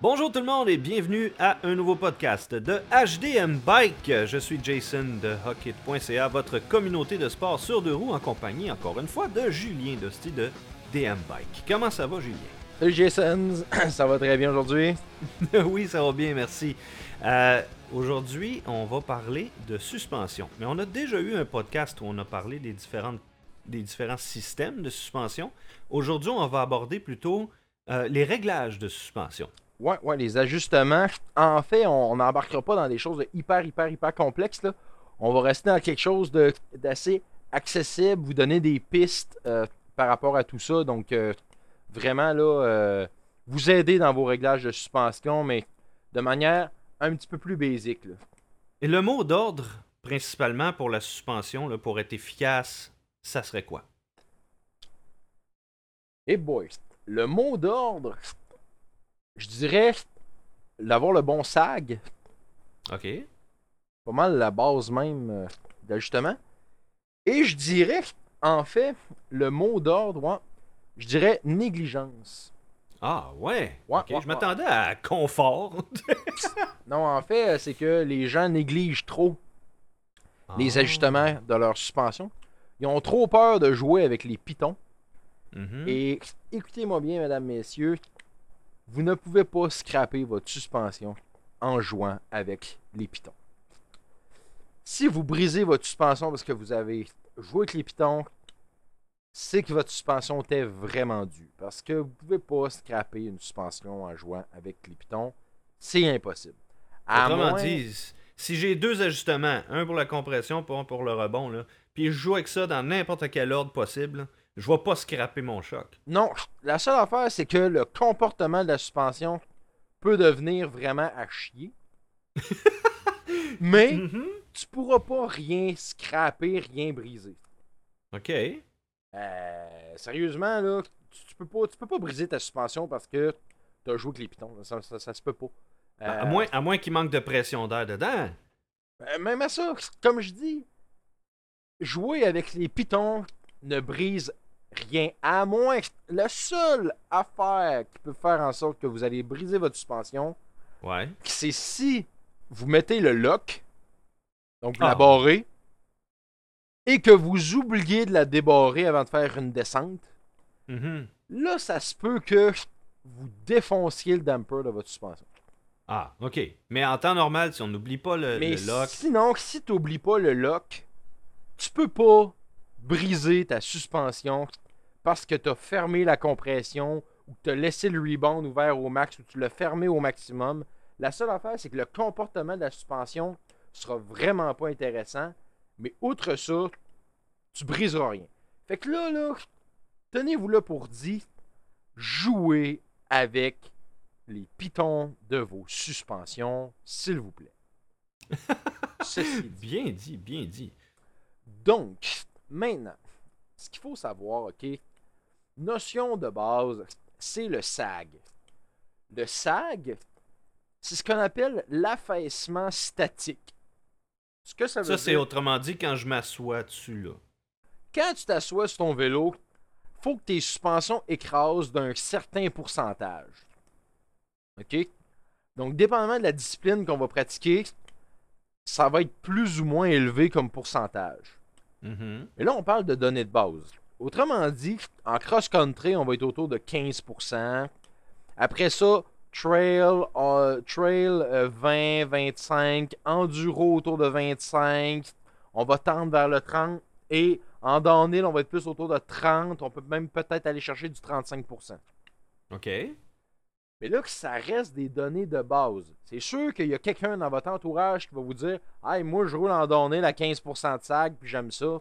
Bonjour tout le monde et bienvenue à un nouveau podcast de HDM Bike. Je suis Jason de Hockey.ca, votre communauté de sport sur deux roues en compagnie, encore une fois, de Julien Dosti de DM Bike. Comment ça va, Julien? Salut Jason, ça va très bien aujourd'hui? oui, ça va bien, merci. Euh, aujourd'hui, on va parler de suspension. Mais on a déjà eu un podcast où on a parlé des, différentes, des différents systèmes de suspension. Aujourd'hui, on va aborder plutôt euh, les réglages de suspension. Ouais, ouais, les ajustements. En fait, on n'embarquera pas dans des choses de hyper, hyper, hyper complexes. Là. On va rester dans quelque chose d'assez accessible, vous donner des pistes euh, par rapport à tout ça. Donc, euh, vraiment, là, euh, vous aider dans vos réglages de suspension, mais de manière un petit peu plus basique. là. Et le mot d'ordre, principalement pour la suspension, là, pour être efficace, ça serait quoi? Et boys, le mot d'ordre, je dirais d'avoir le bon sag. OK. pas mal la base même euh, d'ajustement. Et je dirais, en fait, le mot d'ordre, ouais, je dirais négligence. Ah, ouais. Ouais, Ok, ouais, Je m'attendais à confort. Non, en fait, c'est que les gens négligent trop les Ah. ajustements de leur suspension. Ils ont trop peur de jouer avec les pitons. Mhm. Et écoutez-moi bien, mesdames, messieurs, vous ne pouvez pas scraper votre suspension en jouant avec les pitons. Si vous brisez votre suspension parce que vous avez joué avec les pitons, c'est que votre suspension était vraiment due. Parce que vous ne pouvez pas scraper une suspension en jouant avec les pitons. C'est impossible. À Autrement moins- dit, si j'ai deux ajustements, un pour la compression, pas un pour le rebond, là, puis je joue avec ça dans n'importe quel ordre possible, je vais pas scraper mon choc. Non, la seule affaire, c'est que le comportement de la suspension peut devenir vraiment à chier. Mais Mhm. tu pourras pas rien scraper, rien briser. OK. Euh, sérieusement, là, tu, tu peux pas, tu peux pas briser ta suspension parce que tu as joué avec les pitons. Ça, ça, ça se peut pas. À moins, à moins qu'il manque de pression d'air dedans. euh, même à ça, comme je dis, jouer avec les pitons ne brise rien. À moins que la seule affaire qui peut faire en sorte que vous allez briser votre suspension, Ouais. c'est si vous mettez le lock, donc vous Ah. la barrez, et que vous oubliez de la débarrer avant de faire une descente. Mhm. Là, ça se peut que vous défonciez le damper de votre suspension. Ah, OK. Mais en temps normal, si on n'oublie pas le, Mais le lock. sinon, si tu n'oublies pas le lock, tu peux pas briser ta suspension parce que tu as fermé la compression ou que tu as laissé le rebound ouvert au max ou tu l'as fermé au maximum. La seule affaire, c'est que le comportement de la suspension sera vraiment pas intéressant. Mais outre ça, tu briseras rien. Fait que là, là, tenez-vous là pour dire, jouez avec les pitons de vos suspensions, s'il vous plaît. Ceci dit. Bien dit, bien dit. Donc, maintenant, ce qu'il faut savoir, OK, notion de base, c'est le SAG. Le SAG, c'est ce qu'on appelle l'affaissement statique. Ce que ça veut Ça, c'est autrement dit quand je m'assois dessus, là. quand tu t'assois sur ton vélo, faut que tes suspensions écrasent d'un certain pourcentage. OK? Donc, dépendamment de la discipline qu'on va pratiquer, ça va être plus ou moins élevé comme pourcentage. Mhm. Et là, on parle de données de base. Autrement dit, en cross-country, on va être autour de 15%. Après ça, trail, euh, trail euh, 20, 25, enduro autour de 25. On va tendre vers le 30. Et en downhill, on va être plus autour de 30. On peut même peut-être aller chercher du 35%. OK. Mais là, que ça reste des données de base. C'est sûr qu'il y a quelqu'un dans votre entourage qui va vous dire Hey, moi, je roule en downhill à 15% de sag, puis j'aime ça.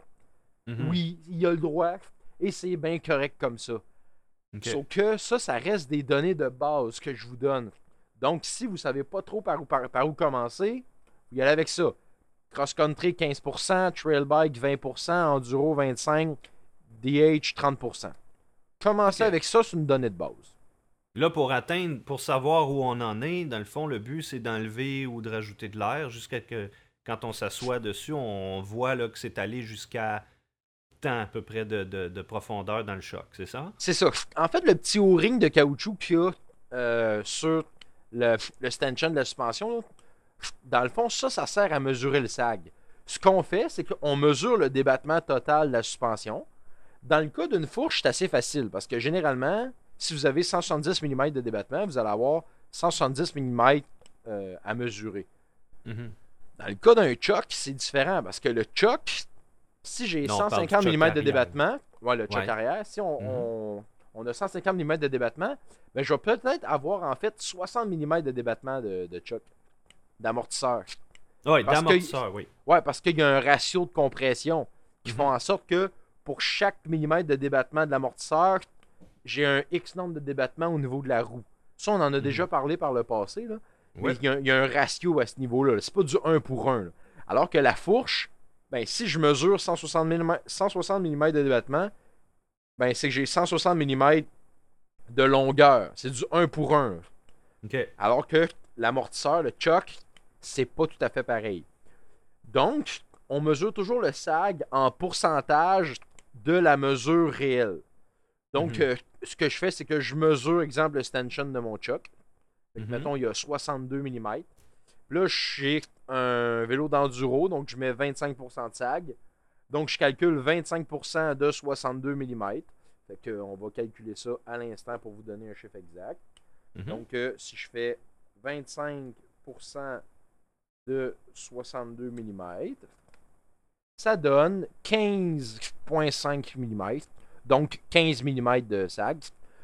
Mhm. Oui, il a le droit et c'est bien correct comme ça. Sauf que ça, ça reste des données de base que je vous donne. Donc, si vous savez pas trop par où, par, par où commencer, vous y allez avec ça. Cross-country 15%, trail bike 20%, enduro 25%, DH 30%. Commencez avec ça, c'est une donnée de base. Là, pour atteindre, pour savoir où on en est, dans le fond, le but, c'est d'enlever ou de rajouter de l'air jusqu'à que, quand on s'assoit dessus, on voit là, que c'est allé jusqu'à temps à peu près de, de- de profondeur dans le choc, c'est ça? C'est ça. En fait, le petit O-ring de caoutchouc qu'il y a euh, sur le, le de la suspension, dans le fond, ça, ça sert à mesurer le sag. Ce qu'on fait, c'est qu'on mesure le débattement total de la suspension. Dans le cas d'une fourche, c'est assez facile parce que généralement, si vous avez 170 mm de débattement, vous allez avoir 170 mm euh, à mesurer. Mhm. Dans le cas d'un choc, c'est différent parce que le choc, si j'ai Non, on parle 150 du choc mm de débattement, ouais, le choc Ouais. arrière, si on, Mhm. on- on a 150 mm de débattement, ben, je vais peut-être avoir en fait 60 mm de débattement de, de choc, d'amortisseur. Que- d'amortisseur, oui. Ouais, parce qu'il y a un ratio de compression qui Mhm. font en sorte que pour chaque millimètre de débattement de l'amortisseur, j'ai un X nombre de débattements au niveau de la roue. Ça, on en a déjà parlé par le passé, là. Ouais. Mais il y, a, il y a un ratio à ce niveau-là. là. C'est pas du 1 pour 1. là. Alors que la fourche, ben, si je mesure 160 mm, 160 mm de débattement, ben, c'est que j'ai 160 mm de longueur. C'est du 1 pour 1. Ok. Alors que l'amortisseur, le choc, c'est pas tout à fait pareil. Donc, on mesure toujours le sag en pourcentage de la mesure réelle. Donc, Mhm. euh, ce que je fais, c'est que je mesure, exemple, le stanchion de mon choc. Mhm. Mettons, il y a 62 mm. Là, j'ai un vélo d'enduro, donc je mets 25% de sag. Donc, je calcule 25% de 62 mm. Fait que, on va calculer ça à l'instant pour vous donner un chiffre exact. Mhm. Donc, euh, si je fais 25% de 62 mm, ça donne 15,5 mm. Donc, 15 mm de sag.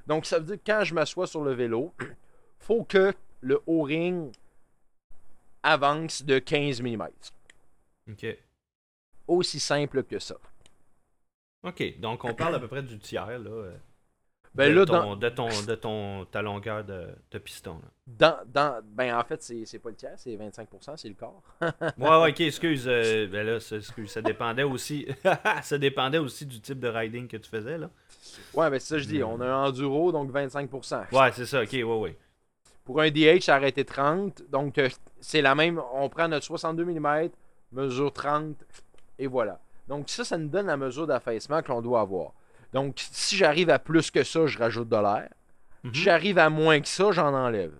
Donc, ça veut dire que quand je m'assois sur le vélo, faut que le O-ring avance de 15 mm. Ok. Aussi simple que ça. Ok. Donc, on parle à peu près du tiers, là. Ben de, là, ton, dans, de, ton, de ton, ta longueur de, de piston. là. dans, dans- ben en fait, c'est pas le tiers, c'est 25%, c'est le quart. Ouais, ouais, ok, excuse. euh, ben là, ça, excuse, ça dépendait aussi. ça dépendait aussi du type de riding que tu faisais, là. Ouais, ben c'est ça que je dis. On a un enduro, donc 25%. Ouais, c'est ça, ok, ouais, ouais. Pour un DH, ça aurait été 30. Donc, euh, c'est la même. On prend notre 62 mm, mesure 30, et voilà. Donc, ça, ça nous donne la mesure d'affaissement qu'on doit avoir. Donc, si j'arrive à plus que ça, je rajoute de l'air. Mhm. Si j'arrive à moins que ça, j'en enlève.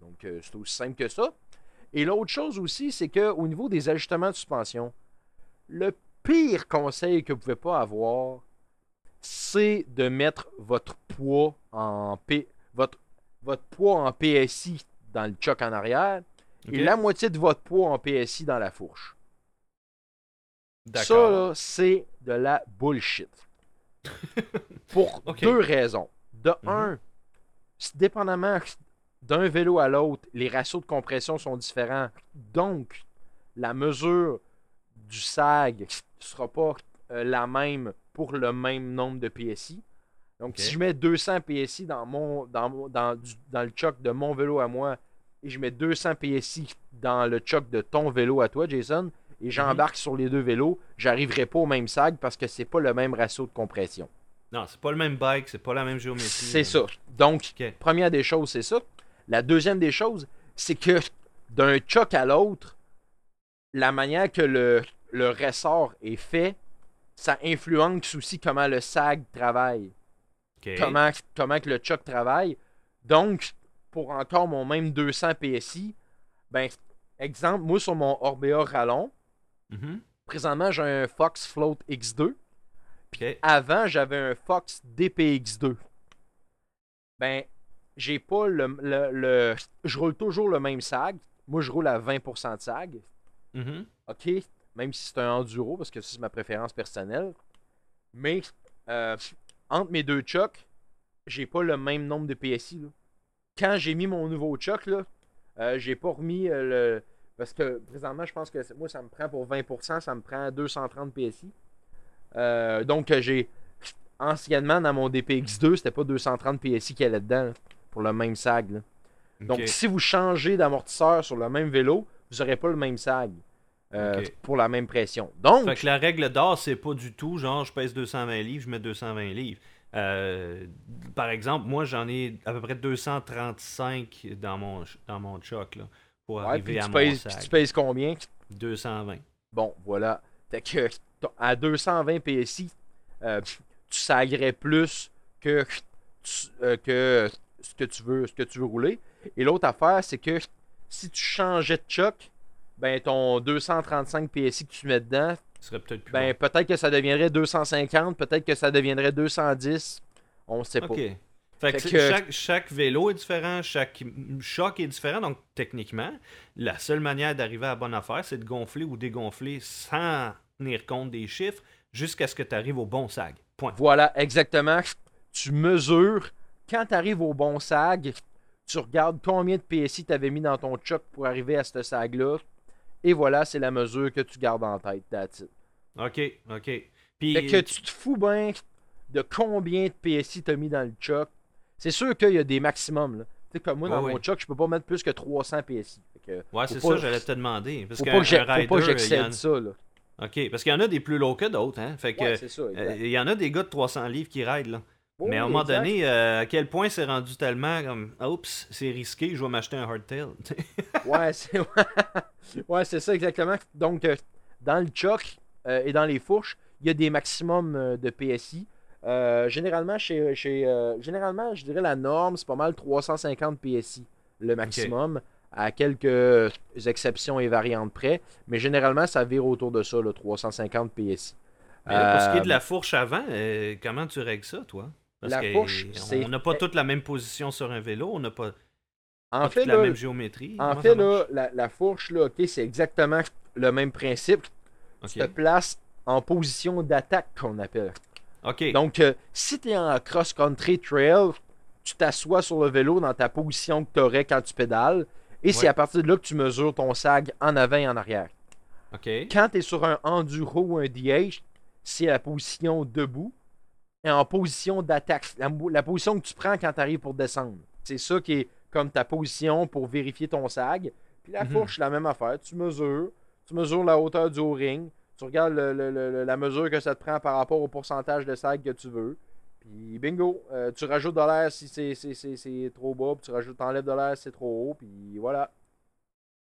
Donc, euh, c'est aussi simple que ça. Et l'autre chose aussi, c'est qu'au niveau des ajustements de suspension, le pire conseil que vous ne pouvez pas avoir, c'est de mettre votre poids en P, votre, votre poids en PSI dans le choc en arrière et la moitié de votre poids en PSI dans la fourche. Ça, c'est de la bullshit. Pour deux raisons. De Mhm. un, dépendamment d'un vélo à l'autre, les ratios de compression sont différents. Donc, la mesure du sag ne sera pas euh, la même pour le même nombre de PSI. Donc, si je mets 200 PSI dans, mon, dans, mon- dans, du- dans le choc de mon vélo à moi et je mets 200 PSI dans le choc de ton vélo à toi, Jason, et j'embarque sur les deux vélos, j'arriverai pas au même sag parce que c'est pas le même ratio de compression. Non, c'est pas le même bike, c'est pas la même géométrie. C'est là. ça. Donc, première des choses, c'est ça. La deuxième des choses, c'est que d'un choc à l'autre, la manière que le, le ressort est fait, ça influence aussi comment le sag travaille, comment que le choc travaille. Donc, pour encore mon même 200 PSI, ben, exemple, moi sur mon Orbea Rallon, Mhm. présentement j'ai un Fox Float X2. Ok. Avant, j'avais un Fox DPX2. Ben, j'ai pas le, le, le- Je roule toujours le même sag. Moi, je roule à 20% de sag. Mhm. OK? Même si c'est un enduro, parce que ça, c'est ma préférence personnelle. Mais, euh, entre mes deux chocs, j'ai pas le même nombre de PSI. là. Quand j'ai mis mon nouveau choc, là, euh, j'ai pas remis euh, le. Parce que présentement, je pense que moi, ça me prend pour 20%, ça me prend 230 PSI. Euh, donc, j'ai. Anciennement, dans mon DPX2, c'était pas 230 PSI qu'il y allait dedans, là, pour le même sag. là. Donc, si vous changez d'amortisseur sur le même vélo, vous n'aurez pas le même sag euh, pour la même pression. Donc, Fait que la règle d'or, c'est pas du tout genre je pèse 220 livres, je mets 220 livres. Euh, par exemple, moi j'en ai à peu près 235 dans mon, dans mon choc là, pour ouais, arriver puis à tu, mon pèses, puis sac. tu pèses combien? 220. Bon, voilà. Fait que à 220 PSI, euh, tu sagrais plus que, tu- euh, que ce que tu veux, ce que tu veux rouler. Et l'autre affaire, c'est que si tu changeais de choc, ben ton 235 PSI que tu mets dedans, peut-être plus ben peut-être que ça deviendrait 250, peut-être que ça deviendrait 210. On sait bon. pas. Fait que, que- Chaque, chaque vélo est différent, chaque choc est différent. Donc, techniquement, la seule manière d'arriver à la bonne affaire, c'est de gonfler ou dégonfler sans tenir compte des chiffres jusqu'à ce que tu arrives au bon sag. Point. Voilà, exactement. Tu mesures. Quand tu arrives au bon sag, tu regardes combien de PSI tu avais mis dans ton choc pour arriver à ce sag-là. Et voilà, c'est la mesure que tu gardes en tête. That's it. Ok, ok. Puis, Fait que tu te fous bien de combien de PSI tu as mis dans le choc. C'est sûr qu'il y a des maximums. Là. Tu sais, comme moi, dans Ouais, mon choc, je peux pas mettre plus que 300 PSI. Que, ouais, c'est ça, j'allais te demander. Parce faut pas que faut pas que en- ça. Là. Ok, parce qu'il y en a des plus low que d'autres. Hein? Fait que, Ouais, c'est ça. euh, il y en a des gars de 300 livres qui raident. Là. Mais à un moment exact. donné, euh, à quel point c'est rendu tellement comme Oups, c'est risqué, je vais m'acheter un hardtail. Ouais, c'est ouais, c'est ça exactement. Donc, euh, dans le choc euh, et dans les fourches, il y a des maximums de PSI. Euh, généralement, chez, chez, euh, généralement, je dirais la norme, c'est pas mal 350 PSI, le maximum, à quelques exceptions et variantes près. Mais généralement, ça vire autour de ça, là, 350 PSI. Mais pour ce qui est de Euh, la fourche avant, euh, comment tu règles ça, toi? Parce La fourche, on- n'a pas toute la même position sur un vélo, on n'a pas, En pas fait, toute la même géométrie. en Comment fait là, la, la fourche, là, ok, c'est exactement le même principe. Ok. Tu te places en position d'attaque, qu'on appelle. Donc, euh, si tu es en cross-country trail, tu t'assois sur le vélo dans ta position que tu aurais quand tu pédales. Et c'est à partir de là que tu mesures ton sag en avant et en arrière. ok. Quand tu es sur un enduro ou un DH, c'est la position debout. Et en position d'attaque, la, la position que tu prends quand tu arrives pour descendre. C'est ça qui est comme ta position pour vérifier ton sag. Puis la Mhm. fourche, la même affaire. Tu mesures. Tu mesures la hauteur du O-ring. Tu regardes le- le- le- la mesure que ça te prend par rapport au pourcentage de sag que tu veux. Puis bingo, euh, tu rajoutes de l'air si c'est- c'est c'est- c'est trop bas, puis tu rajoutes, t'enlèves de l'air si c'est trop haut, puis voilà.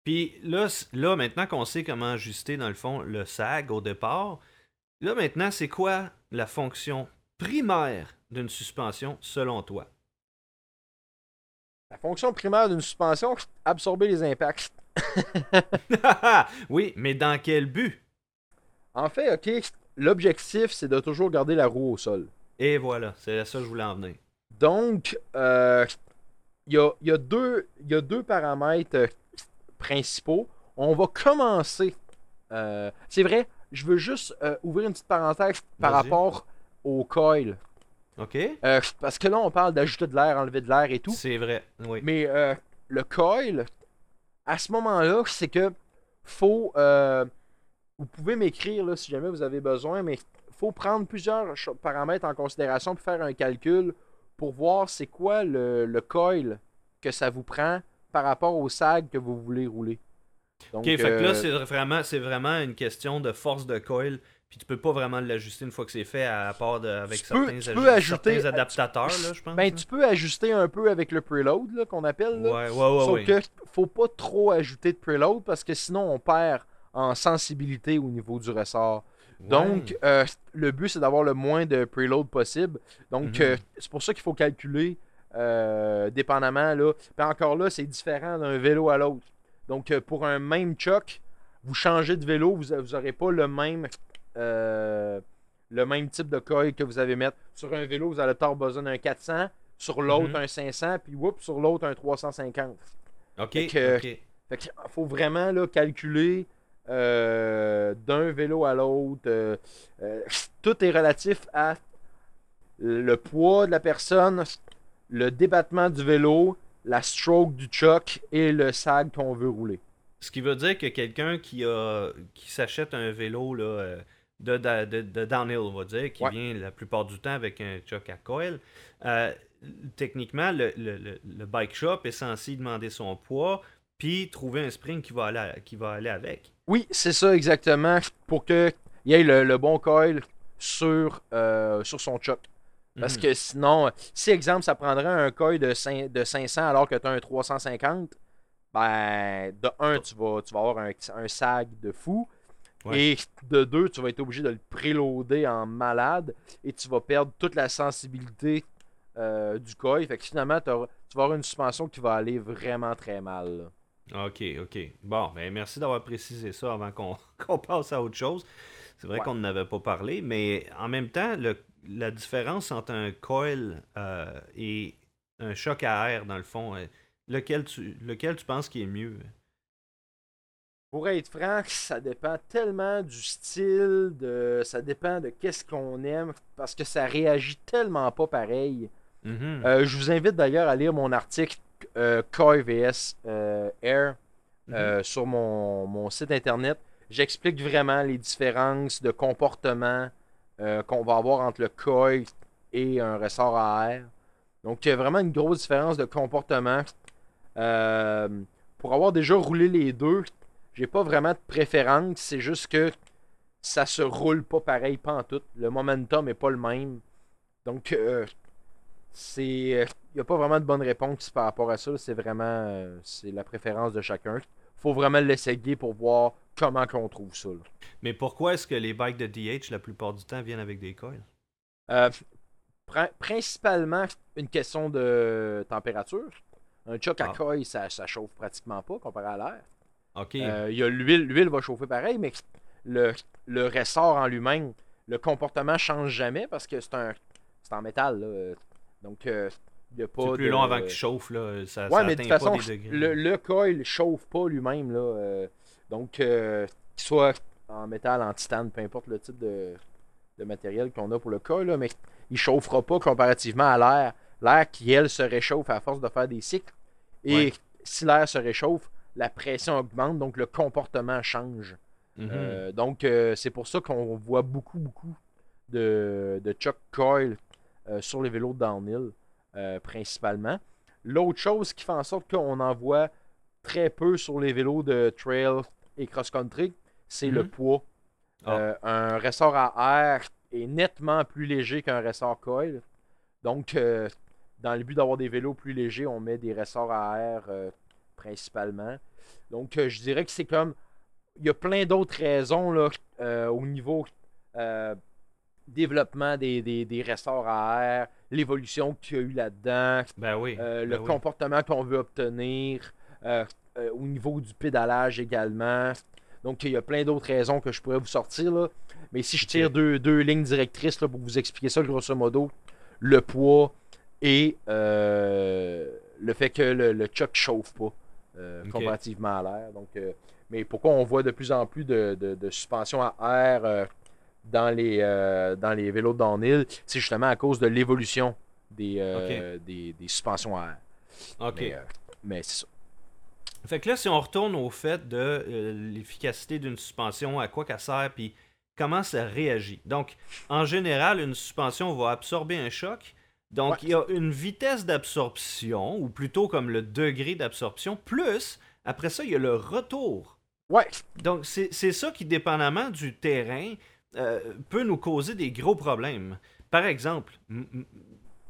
Puis là, là, maintenant qu'on sait comment ajuster, dans le fond, le sag au départ, là, maintenant, c'est quoi la fonction primaire d'une suspension selon toi? La fonction primaire d'une suspension, absorber les impacts. Oui, mais dans quel but? En fait, ok, l'objectif, c'est de toujours garder la roue au sol. Et voilà, c'est à ça que je voulais en venir. Donc, euh, il y, a, il y a deux, il y a deux paramètres euh, principaux. On va commencer. euh, c'est vrai, je veux juste euh, ouvrir une petite parenthèse par rapport au coil. OK Euh, parce que là, on parle d'ajouter de l'air, enlever de l'air et tout. C'est vrai, oui. Mais euh, le coil, à ce moment-là, c'est que faut. Vous pouvez m'écrire là, si jamais vous avez besoin, mais faut prendre plusieurs paramètres en considération pour faire un calcul pour voir c'est quoi le, le coil que ça vous prend par rapport au sag que vous voulez rouler. Donc, OK, fait que là, euh, c'est vraiment, c'est vraiment une question de force de coil. Puis tu peux pas vraiment l'ajuster une fois que c'est fait, à part de, avec Tu peux- certains, tu ajouter- adaptateurs, là, je pense. ben, là. tu peux ajuster un peu avec le preload qu'on appelle. là. Ouais, ouais, ouais. Sauf ouais. que faut pas trop ajouter de preload parce que sinon on perd en sensibilité au niveau du ressort. Donc, euh, le but, c'est d'avoir le moins de preload possible. Donc, Mhm. euh, c'est pour ça qu'il faut calculer euh, dépendamment. Là. Puis encore là, c'est différent d'un vélo à l'autre. Donc, pour un même choc, vous changez de vélo, vous n'aurez pas le même, le même type de coil que vous avez mettre. Sur un vélo, vous allez avoir besoin d'un 400, sur l'autre, Mhm. un 500, puis whoop, sur l'autre, un 350. OK, fait que-. Fait faut vraiment là, calculer euh, d'un vélo à l'autre. euh, euh, tout est relatif à le poids de la personne, le débattement du vélo, la stroke du choc et le sag qu'on veut rouler. Ce qui veut dire que quelqu'un qui a qui s'achète un vélo là, de, de, downhill, on va dire, qui Ouais. vient la plupart du temps avec un choc à coil, euh, techniquement, le- le bike shop est censé demander son poids, puis trouver un spring qui va aller, qui va aller avec. Oui, c'est ça exactement pour qu'il y ait le, le bon coil sur, euh, sur son choc. Parce Mhm. que sinon, si exemple, ça prendrait un coil de, cin- de 500 alors que tu as un 350, ben, de un, tu vas, tu vas avoir un, un sag de fou. Ouais. Et de deux, tu vas être obligé de le préloader en malade et tu vas perdre toute la sensibilité euh, du coil. Fait que finalement, tu vas avoir une suspension qui va aller vraiment très mal. Ok, ok. Bon, ben merci d'avoir précisé ça avant qu'on passe à autre chose. C'est vrai qu'on n'avait pas parlé, mais en même temps, la différence entre un coil euh, et un choc à air, dans le fond, euh, lequel tu, lequel tu penses qui est mieux? Pour être franc, ça dépend tellement du style, de, ça dépend de qu'est-ce qu'on aime, parce que ça réagit tellement pas pareil. Mm-hmm. Euh, je vous invite d'ailleurs à lire mon article euh, VS euh, Air euh, mm-hmm. sur mon, site internet. J'explique vraiment les différences de comportement qu'on va avoir entre le Koi et un ressort à air. Donc, il y a vraiment une grosse différence de comportement. pour avoir déjà roulé les deux, j'ai pas vraiment de préférence, c'est juste que ça se roule pas pareil, pas en tout. Le momentum est pas le même. Donc, euh, c'est. Il euh, n'y a pas vraiment de bonne réponse par rapport à ça. C'est vraiment. Euh, c'est la préférence de chacun. faut vraiment l'essayer pour voir comment qu'on trouve ça. Mais pourquoi est-ce que les bikes de DH, la plupart du temps, viennent avec des coils? Principalement, une question de température. Un choc à ah. coil, ça, ça chauffe pratiquement pas comparé à l'air. OK. Euh, il y a l'huile, l'huile va chauffer pareil, mais le, le ressort en lui-même, le comportement change jamais parce que c'est un c'est en métal. Donc, euh. C'est plus long avant qu'il chauffe. Là. Ça, ouais, mais de toute façon, le, le coil chauffe pas lui-même. Là. Euh, donc, qu'il soit en métal, en titane, peu importe le type de, de matériel qu'on a pour le coil, là, mais il chauffera pas comparativement à l'air. L'air qui, elle, se réchauffe à force de faire des cycles. Et si l'air se réchauffe, la pression augmente, donc le comportement change. Mhm. Euh, donc, euh, c'est pour ça qu'on voit beaucoup, beaucoup de, de Chuck Coil euh, sur les vélos de downhill, principalement. L'autre chose qui fait en sorte qu'on en voit très peu sur les vélos de trail et cross-country, c'est le mhm. poids. Ah. un ressort à air est nettement plus léger qu'un ressort coil. Donc, dans le but d'avoir des vélos plus légers, on met des ressorts à air principalement. Donc, euh, je dirais que c'est comme. Il y a plein d'autres raisons là, euh, au niveau euh, développement des, des, ressorts à air, l'évolution qu'il y a eu là-dedans, ben oui, le ben comportement qu'on veut obtenir, au niveau du pédalage également. Donc, il y a plein d'autres raisons que je pourrais vous sortir. Là. Mais si je tire deux, deux, lignes directrices là, pour vous expliquer ça, grosso modo, le poids et le fait que le, le choc chauffe pas. Euh, comparativement à l'air. Donc, euh, mais pourquoi on voit de plus en plus de, de, suspension à air euh, dans, les, dans les vélos de downhill, c'est justement à cause de l'évolution des, des, suspensions à air. OK. Mais, c'est ça. Fait que là, si on retourne au fait de l'efficacité d'une suspension, à quoi qu'elle sert, puis comment ça réagit. Donc, en général, une suspension va absorber un choc, donc, il y a une vitesse d'absorption, ou plutôt comme le degré d'absorption, plus, après ça, il y a le retour. Ouais. Donc, c'est ça qui, dépendamment du terrain, euh, peut nous causer des gros problèmes. Par exemple,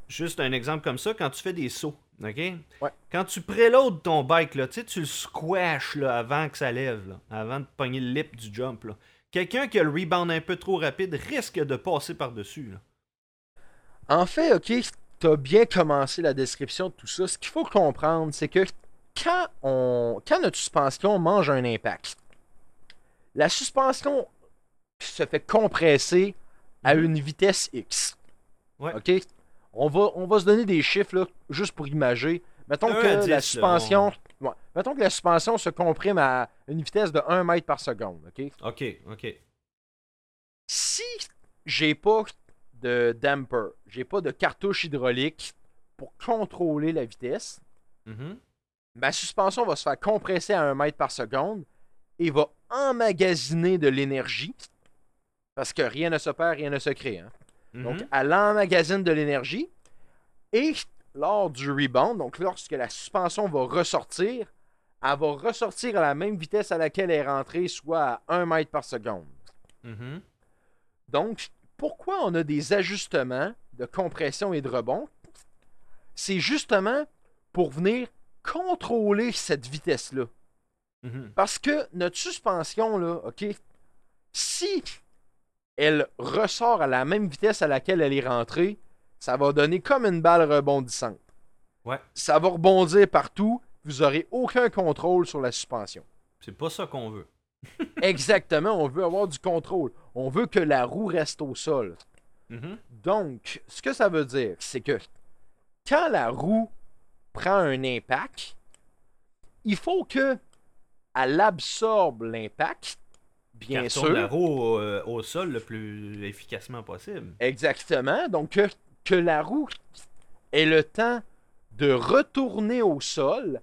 juste un exemple comme ça, quand tu fais des sauts, OK? Ouais. Quand tu préloades ton bike, là, tu le squash là, avant que ça lève, avant de pogner le lip du jump. Quelqu'un qui a le rebound un peu trop rapide risque de passer par-dessus. En fait, ok, tu as bien commencé la description de tout ça. Ce qu'il faut comprendre, c'est que quand, on, quand notre suspension mange un impact, la suspension se fait compresser à mhm. une vitesse X. OK? On va, on va se donner des chiffres là, juste pour imager. Mettons que la suspension. mettons que la suspension se comprime à une vitesse de 1 mètre par seconde. OK? OK, OK. Si j'ai pas de damper. J'ai pas de cartouche hydraulique pour contrôler la vitesse. Mm-hmm. Ma suspension va se faire compresser à 1 mètre par seconde et va emmagasiner de l'énergie. Parce que rien ne se perd, rien ne se crée. Hein. Mm-hmm. Donc, elle emmagasine de l'énergie. Et lors du rebound, donc lorsque la suspension va ressortir, elle va ressortir à la même vitesse à laquelle elle est rentrée, soit à 1 mètre par seconde. Mm-hmm. Donc, pourquoi on a des ajustements de compression et de rebond, c'est justement pour venir contrôler cette vitesse-là. Mhm. Parce que notre suspension, là, OK, si elle ressort à la même vitesse à laquelle elle est rentrée, ça va donner comme une balle rebondissante. Ouais. Ça va rebondir partout. Vous aurez aucun contrôle sur la suspension. C'est pas ça qu'on veut. Exactement, on veut avoir du contrôle. On veut que la roue reste au sol. Mhm. Donc, ce que ça veut dire, c'est que quand la roue prend un impact, il faut que elle absorbe l'impact, bien sûr. la roue au, euh, au sol le plus efficacement possible. Exactement. Donc, que, que la roue ait le temps de retourner au sol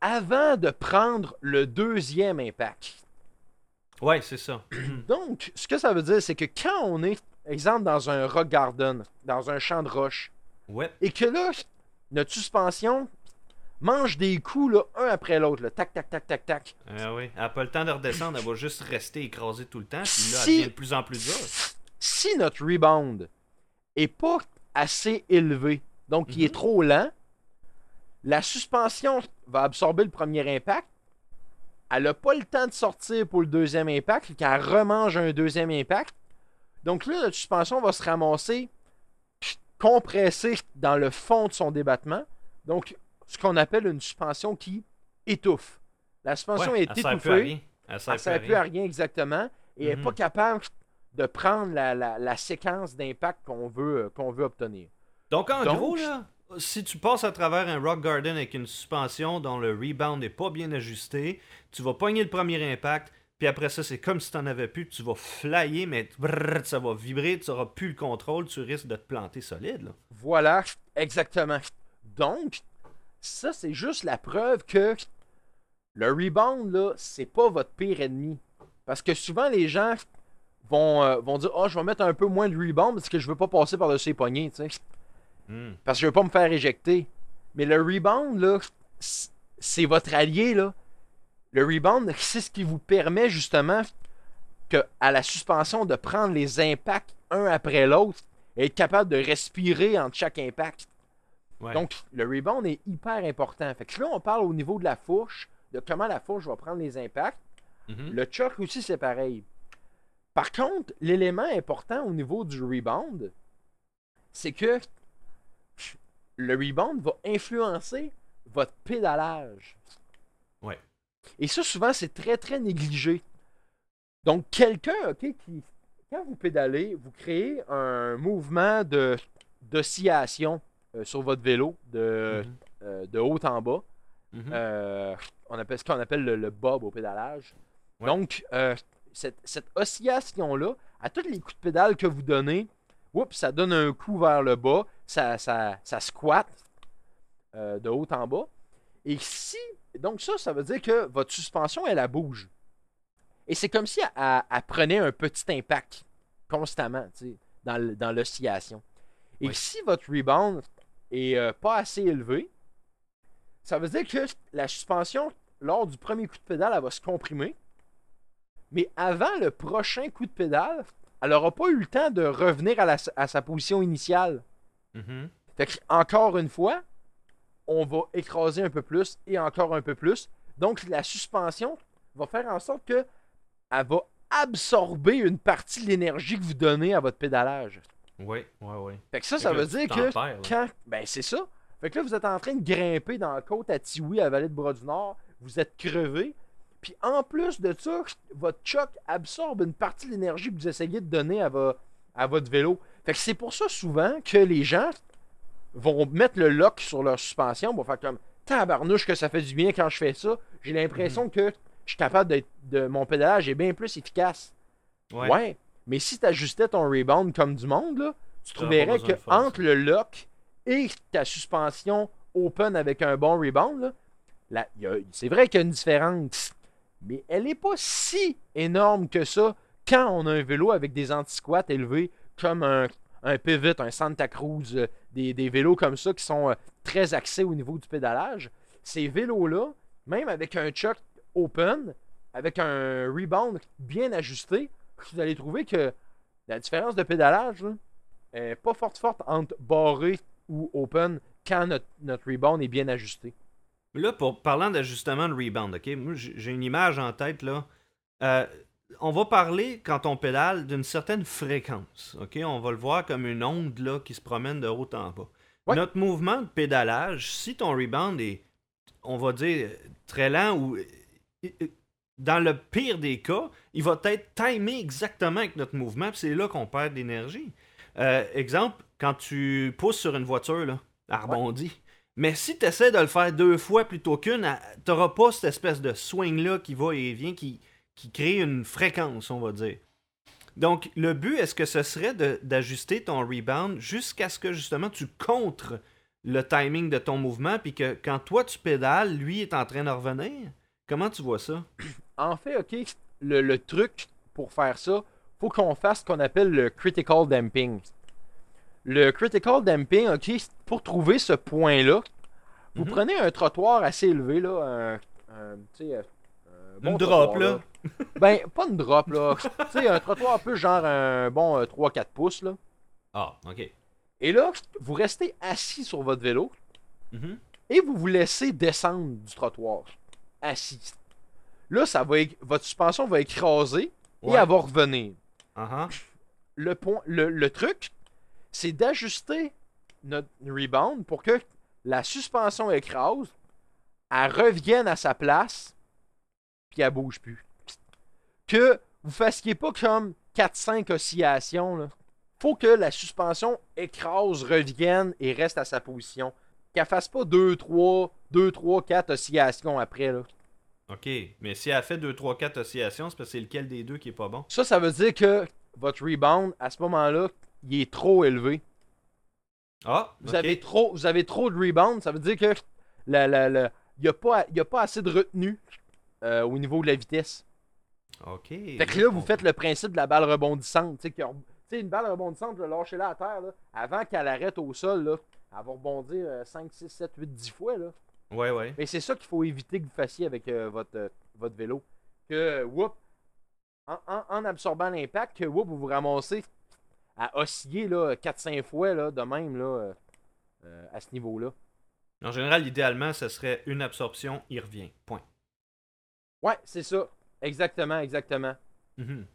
avant de prendre le deuxième impact. Ouais, c'est ça. Donc, ce que ça veut dire, c'est que quand on est, exemple, dans un rock garden, dans un champ de roche, Ouais. et que là, notre suspension mange des coups, là, un après l'autre, là, tac, tac, tac, tac, tac. Ah oui. Elle n'a pas le temps de redescendre, elle va juste rester écrasée tout le temps. Puis là, elle Si- devient de plus en plus dure. Si notre rebound est pas assez élevé, donc il est Mhm. trop lent, la suspension va absorber le premier impact. Elle n'a pas le temps de sortir pour le deuxième impact, qu'elle remange un deuxième impact. Donc là, notre suspension va se ramasser compressée dans le fond de son débattement. Donc, ce qu'on appelle une suspension qui étouffe. La suspension Ouais, est elle étouffée. rien. Elle ne sert plus à rien exactement. Et elle n'est pas capable de prendre la, la- la séquence d'impact qu'on veut, euh, qu'on veut obtenir. Donc, en Donc- gros, là, si tu passes à travers un rock garden avec une suspension dont le rebound n'est pas bien ajusté, tu vas pogner le premier impact, puis après ça, c'est comme si tu n'en avais plus, tu vas flyer, mais brrr, ça va vibrer, tu n'auras plus le contrôle, tu risques de te planter solide. Là. Voilà, exactement. Donc, ça, c'est juste la preuve que le rebound, là, c'est pas votre pire ennemi. Parce que souvent, les gens vont, euh, vont dire Oh, je vais mettre un peu moins de rebound parce que je veux pas passer par-dessus les poignées, tu sais. Hmm. Parce que je veux pas me faire éjecter. Mais le rebound, là, c'est votre allié, là. Le rebound, c'est ce qui vous permet justement que, à la suspension de prendre les impacts un après l'autre et être capable de respirer entre chaque impact. Ouais. Donc, le rebound est hyper important. Fait que là, on parle au niveau de la fourche, de comment la fourche va prendre les impacts. Mhm. Le choc aussi, c'est pareil. Par contre, l'élément important au niveau du rebound, c'est que le rebound va influencer votre pédalage. Ouais. Et ça, souvent, c'est très, très négligé. Donc, quelqu'un, OK, qui, quand vous pédalez, vous créez un mouvement de, d'oscillation euh, sur votre vélo de, Mhm. euh, de haut en bas. Mhm. Euh, on appelle ce qu'on appelle le, le bob au pédalage. Ouais. Donc, cette, cette oscillation-là, à tous les coups de pédale que vous donnez, ça donne un coup vers le bas, ça, ça, ça squatte de haut en bas. Et si, donc ça, ça veut dire que votre suspension, elle, elle bouge. Et c'est comme si elle, elle- elle prenait un petit impact constamment, tu sais, dans, l'oscillation. Et Oui. si votre rebound est euh, pas assez élevé, ça veut dire que la suspension, lors du premier coup de pédale, elle va se comprimer. Mais avant le prochain coup de pédale, elle n'aura pas eu le temps de revenir à, la- à sa position initiale. Mhm. Fait que, encore une fois, on va écraser un peu plus et encore un peu plus. Donc, la suspension va faire en sorte que elle va absorber une partie de l'énergie que vous donnez à votre pédalage. Ouais, ouais, ouais. Fait que ça, Fait ça que veut dire que perds, là. quand. Ben, c'est ça. Fait que là, vous êtes en train de grimper dans la côte à Tiwi, à Vallée de Bras-du-Nord. Vous êtes crevé. Puis en plus de ça, votre choc absorbe une partie de l'énergie que vous essayez de donner à, vo- à votre vélo. Fait que c'est pour ça souvent que les gens vont mettre le lock sur leur suspension, vont faire comme tabarnouche que ça fait du bien quand je fais ça. J'ai l'impression Mhm. que je suis capable d'être de mon pédalage est bien plus efficace. Ouais. Ouais. Mais si tu ajustais ton rebound comme du monde, là, tu trouverais que entre le lock et ta suspension open avec un bon rebound, c'est vrai qu'il y a une différence. Mais elle n'est pas si énorme que ça quand on a un vélo avec des anti-squats élevés comme un, un Pivot, un Santa Cruz, euh, des, des vélos comme ça qui sont euh, très axés au niveau du pédalage. Ces vélos-là, même avec un choc open, avec un rebound bien ajusté, vous allez trouver que la différence de pédalage là, est pas forte forte entre barré ou open quand notre, notre rebound est bien ajusté. Là, pour, parlant d'ajustement de rebound, ok, moi j'ai une image en tête là. Euh, on va parler quand on pédale d'une certaine fréquence, ok? On va le voir comme une onde là qui se promène de haut en bas. Ouais. Notre mouvement de pédalage, si ton rebound est, on va dire, très lent ou dans le pire des cas, il va être timé exactement avec notre mouvement, puis c'est là qu'on perd d'énergie. Euh, exemple, quand tu pousses sur une voiture, là, elle rebondit. Mais si tu essaies de le faire deux fois plutôt qu'une, tu n'auras pas cette espèce de swing-là qui va et vient, qui, qui crée une fréquence, on va dire. Donc, le but, est-ce que ce serait d'ajuster ton rebound jusqu'à ce que justement tu contres le timing de ton mouvement, puis que quand toi tu pédales, lui est en train de revenir? Comment tu vois ça? En fait, OK, le, le truc pour faire ça, faut qu'on fasse ce qu'on appelle le critical damping. Le critical damping, OK, pour trouver ce point-là, vous Mhm. prenez un trottoir assez élevé, là, un, un, sais, un bon Une drop, là. Ben, pas une drop, là. tu sais, un trottoir plus genre un bon euh, 3-4 pouces, là. Ah, ok. Et là, vous restez assis sur votre vélo Mhm. et vous vous laissez descendre du trottoir, assis. Là, ça va, votre suspension va écraser et elle va revenir. Ah, Le, point, le, le truc, c'est d'ajuster notre rebound pour que la suspension écrase, elle revienne à sa place, puis elle bouge plus. Que vous fassiez pas comme 4-5 oscillations. Là. Faut que la suspension écrase, revienne et reste à sa position. Qu'elle fasse pas 2, 3, 2, 3, 4 oscillations après. Là. Ok. Mais si elle fait 2, 3, 4 oscillations, c'est parce que c'est lequel des deux qui est pas bon? Ça, ça veut dire que votre rebound, à ce moment-là, il est trop élevé. Ah, Vous, avez trop, vous avez trop de rebound, ça veut dire que la, la, la- il n'y a, pas- il y a pas assez de retenue euh, au niveau de la vitesse. Ok. Fait que là, vous faites le principe de la balle rebondissante. Tu sais, une balle rebondissante, là, lâchez-la à terre, là, avant qu'elle arrête au sol, là, elle va rebondir euh, 5, 6, 7, 8, 10 fois. Là. Ouais, ouais. Mais c'est ça qu'il faut éviter que vous fassiez avec euh, votre, euh, votre vélo. Que, whoop, en, en- en absorbant l'impact, que whoop, vous vous ramassez à osciller là, 4-5 fois là, de même là, euh, à ce niveau-là. En général, idéalement, ce serait une absorption, il revient. Point. Ouais, c'est ça. Exactement, exactement. Mhm.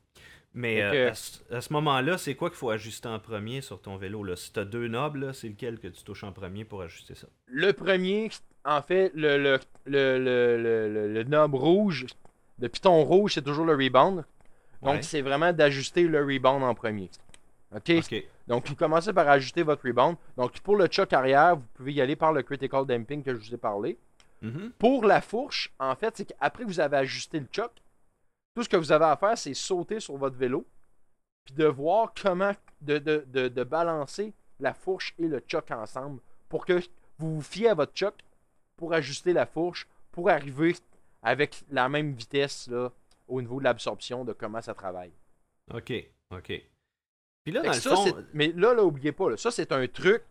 Mais euh, à, ce- à ce moment-là, c'est quoi qu'il faut ajuster en premier sur ton vélo? Là? Si tu as deux là, c'est lequel que tu touches en premier pour ajuster ça? Le premier, en fait, le, le, le, le, le, le- le knob rouge, le piton rouge, c'est toujours le rebound. Donc, Ouais. c'est vraiment d'ajuster le rebound en premier. OK? Ok. Donc, vous commencez par ajuster votre rebound. Donc, pour le choc arrière, vous pouvez y aller par le critical damping que je vous ai parlé. Mhm. Pour la fourche, en fait, c'est qu'après vous avez ajusté le choc, tout ce que vous avez à faire, c'est sauter sur votre vélo, puis de voir comment, de, de, de, de balancer la fourche et le choc ensemble pour que vous vous fiez à votre choc pour ajuster la fourche, pour arriver avec la même vitesse là, au niveau de l'absorption de comment ça travaille. Ok. Ok. Puis là, dans le ça, fond. mais là, là, oubliez pas, là, ça c'est un truc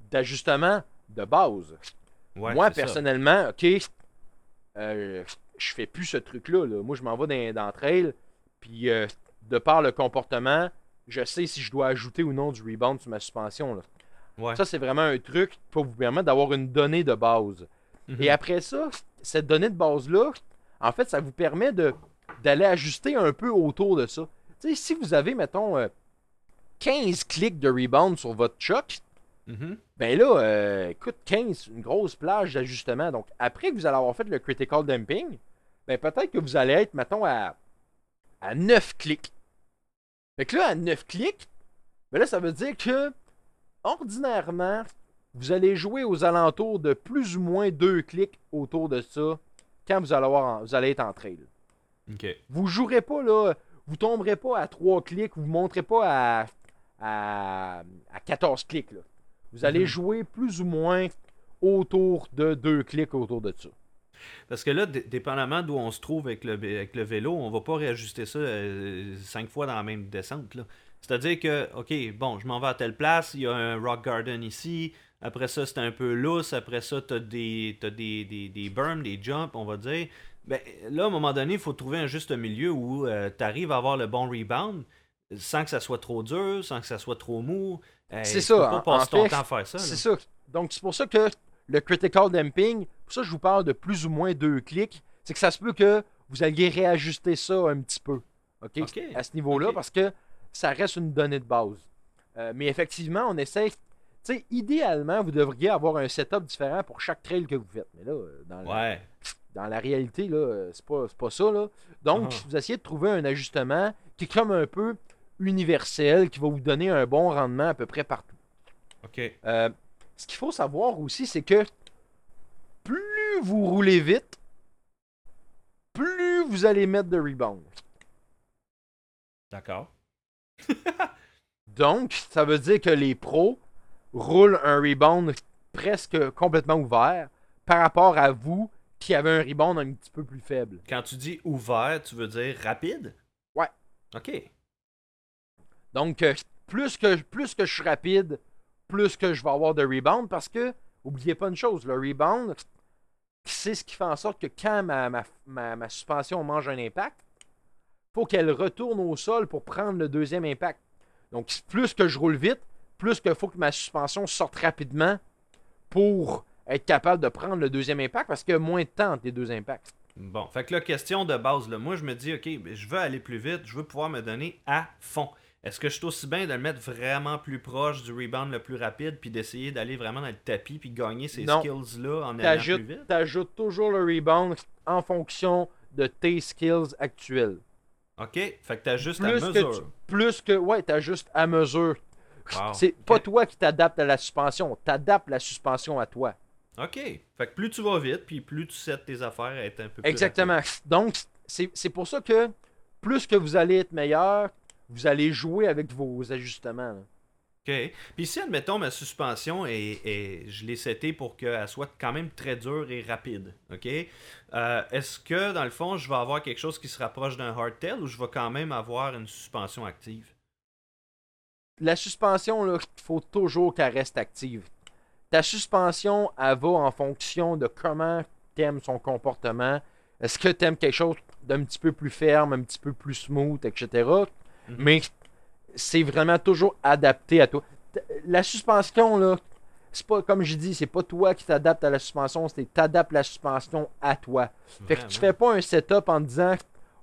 d'ajustement de base. ouais, Moi, ça. personnellement, ok, euh, je fais plus ce truc-là. là. Moi, je m'en vais dans, dans trail, puis euh, de par le comportement, je sais si je dois ajouter ou non du rebound sur ma suspension. là. Ouais. Ça, c'est vraiment un truc pour vous permettre d'avoir une donnée de base. Mhm. Et après ça, cette donnée de base-là, en fait, ça vous permet de d'aller ajuster un peu autour de ça. Si vous avez, mettons, euh, 15 clics de rebound sur votre choc, Mhm. Ben là, euh, écoute, 15, une grosse plage d'ajustement. Donc, après que vous allez avoir fait le critical dumping, ben peut-être que vous allez être, mettons, à, à 9 clics. Fait que là, à 9 clics, ben là, ça veut dire que, ordinairement, vous allez jouer aux alentours de plus ou moins 2 clics autour de ça quand vous allez, avoir en- vous allez être en trail. Ok. Vous jouerez pas, là, vous tomberez pas à 3 clics, vous monterez pas à, à, à 14 clics. Là. Vous allez Mhm. jouer plus ou moins autour de 2 clics autour de ça. Parce que là, dépendamment d'où on se trouve avec le, avec le vélo, on va pas réajuster ça euh, cinq fois dans la même descente. C'est-à-dire que, OK, bon, je m'en vais à telle place, il y a un rock garden ici, après ça, c'est un peu lousse, après ça, tu as, des, t'as des, des, des berms, des jumps, on va dire. Ben, là, à un moment donné, il faut trouver un juste milieu où tu arrives à avoir le bon rebound sans que ça soit trop dur, sans que ça soit trop mou. C'est ça, en- pas passer en ton fait, temps à faire ça. C'est ça. Donc, c'est pour ça que le critical dumping, pour ça je vous parle de plus ou moins 2 clics, c'est que ça se peut que vous alliez réajuster ça un petit peu. OK? À ce niveau-là, parce que ça reste une donnée de base. Euh, mais effectivement, on essaie Tu sais, idéalement, vous devriez avoir un setup différent pour chaque trail que vous faites. Mais là, euh, dans, la, Ouais. dans la réalité, là, euh, c'est pas, pas ça. Là. Donc, Ah. vous essayez de trouver un ajustement qui est comme un peu universel, qui va vous donner un bon rendement à peu près partout. OK. Euh, ce qu'il faut savoir aussi, c'est que plus vous roulez vite, plus vous allez mettre de rebound. D'accord. Donc, ça veut dire que les pros roulent un rebound presque complètement ouvert par rapport à vous qui avez un rebound un petit peu plus faible. Quand tu dis ouvert, tu veux dire rapide? Ouais. OK. Donc, euh, plus que, plus que je suis rapide, plus que je vais avoir de rebound parce que, oubliez pas une chose, le rebound, c'est ce qui fait en sorte que quand ma, suspension mange un impact, faut qu'elle retourne au sol pour prendre le deuxième impact. Donc, plus que je roule vite, plus qu'il faut que ma suspension sorte rapidement pour être capable de prendre le deuxième impact parce qu'il y a moins de temps entre les deux impacts. Bon, fait que la question de base, là, moi je me dis, ok, ben, je veux aller plus vite, je veux pouvoir me donner à fond. Est-ce que je suis aussi bien de le mettre vraiment plus proche du rebound le plus rapide, puis d'essayer d'aller vraiment dans le tapis, puis gagner ces skills-là en allant plus vite? t'ajoutes toujours le rebound en fonction de tes skills actuels. Ok, fait que t'as juste à Plus que, mesure. tu- plus que ouais, t'ajustes à mesure. Wow. C'est pas toi qui t'adaptes à la suspension, t'adaptes la suspension à toi. Ok, fait que plus tu vas vite, puis plus tu sets tes affaires à être un peu plus Exactement. Donc, c'est pour ça que plus que vous allez être meilleur, vous allez jouer avec vos ajustements. là. OK. Puis si, admettons, ma suspension est, est- je l'ai setée pour qu'elle soit quand même très dure et rapide, OK? Euh, Est-ce que, dans le fond, je vais avoir quelque chose qui se rapproche d'un hardtail ou je vais quand même avoir une suspension active? La suspension, il faut toujours qu'elle reste active. Ta suspension, elle va en fonction de comment t'aimes son comportement. Est-ce que t'aimes quelque chose d'un petit peu plus ferme, un petit peu plus smooth, etc. Mhm. Mais c'est vraiment toujours adapté à toi. La suspension, là, c'est pas, comme j'ai dit, c'est pas toi qui t'adaptes à la suspension, c'est t'adaptes la suspension à toi. Fait que tu fais pas un setup en disant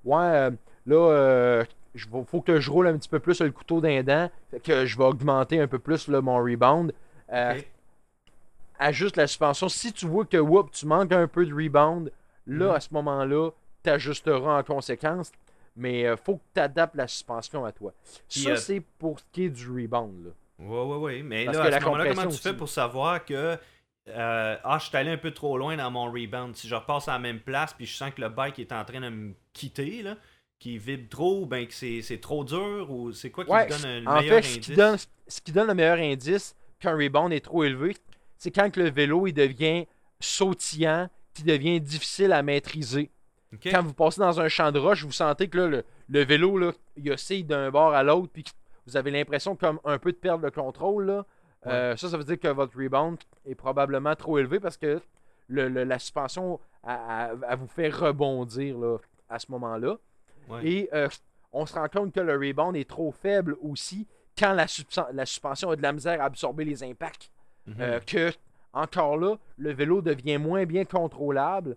Ouais, euh, là, euh, il faut que je roule un petit peu plus le couteau d'un dent, fait que je vais augmenter un peu plus là, mon rebound. Euh. Ajuste la suspension. Si tu vois que whoop, tu manques un peu de rebound, là, Mhm. à ce moment-là, tu ajusteras en conséquence. Mais euh, faut que tu adaptes la suspension à toi. Puis, Ça, euh, c'est pour ce qui est du rebound. Là. Ouais, ouais, ouais. Mais Parce là, à ce moment-là, comment tu fais pour savoir que euh, ah, je suis allé un peu trop loin dans mon rebound? Si je repasse à la même place puis je sens que le bike est en train de me quitter, là, qu'il vibre trop, ben que c'est c'est trop dur, ou c'est quoi qui Ouais, donne un En meilleur fait, ce indice? qui, donne, ce qui donne le meilleur indice qu'un rebound est trop élevé, c'est quand que le vélo il devient sautillant, qui devient difficile à maîtriser. Quand vous passez dans un champ de roche, vous sentez que là, le, le vélo, là, il oscille d'un bord à l'autre, puis que vous avez l'impression comme un peu de perdre le contrôle. Là. Euh, ça, ça veut dire que votre rebound est probablement trop élevé parce que le- le- la suspension, elle vous fait rebondir là, à ce moment-là. Ouais. Et euh, on se rend compte que le rebound est trop faible aussi quand la suspension a de la misère à absorber les impacts. Mhm. Euh, que, encore là, le vélo devient moins bien contrôlable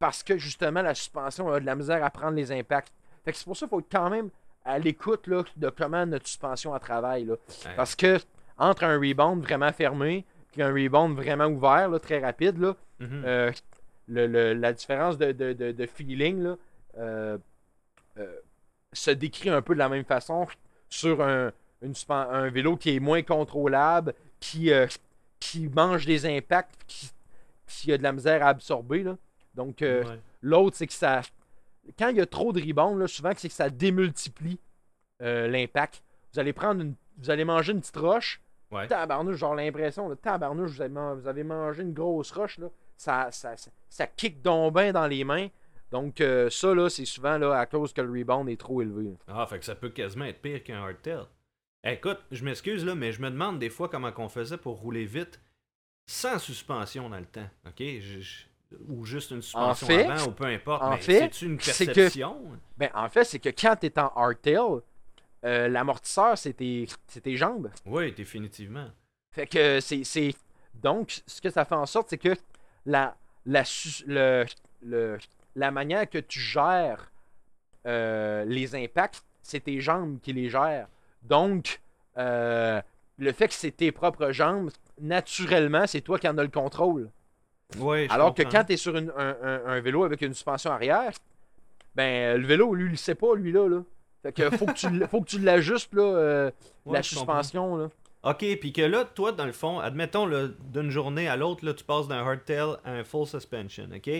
parce que justement la suspension a de la misère à prendre les impacts. Fait que c'est pour ça qu'il faut être quand même à l'écoute là, de comment notre suspension elle travaille. Là. Ouais. Parce que entre un rebound vraiment fermé et un rebound vraiment ouvert, là, très rapide, là, Mhm. euh, le- le- la différence de, de- de- de feeling là, euh, euh, se décrit un peu de la même façon sur un, une un vélo qui est moins contrôlable, qui, qui mange des impacts, qui, qui a de la misère à absorber. là. Donc, euh, Ouais. l'autre, c'est que ça. Quand il y a trop de rebound, là, souvent, c'est que ça démultiplie euh, l'impact. Vous allez prendre une. Vous allez manger une petite roche. Ouais. Tabarnouche, genre l'impression, là, tabarnouche, vous avez, man- vous avez mangé une grosse roche, là. Ça, ça, ça, ça kick donc bien dans les mains. Donc, euh, ça, là, c'est souvent là, à cause que le rebound est trop élevé. Ah, fait que ça peut quasiment être pire qu'un hardtail. Eh, Écoute, je m'excuse là, mais je me demande des fois comment on faisait pour rouler vite sans suspension dans le temps. Ok? Je- je- Ou juste une suspension fait- avant, ou peu importe. en mais fait, c'est une c'est que- perception? Ben, en fait, c'est que quand tu es en hardtail, euh, l'amortisseur, c'est tes, jambes. Oui, définitivement. Fait que c'est. Donc, ce que ça fait en sorte, c'est que la, la, le, le- la manière que tu gères euh, les impacts, c'est tes jambes qui les gèrent. Donc, euh, le fait que c'est tes propres jambes, naturellement, c'est toi qui en as le contrôle. Alors que quand tu es sur une- un, un- un vélo avec une suspension arrière, ben le vélo, lui, il le sait pas, lui là. là. Fait que faut que tu, l- faut que tu l'ajustes, là, euh, Ouais, la comprends. suspension. Là. OK, puis que là, toi, dans le fond, admettons, d'une journée à l'autre, là, tu passes d'un hardtail à un full suspension, OK?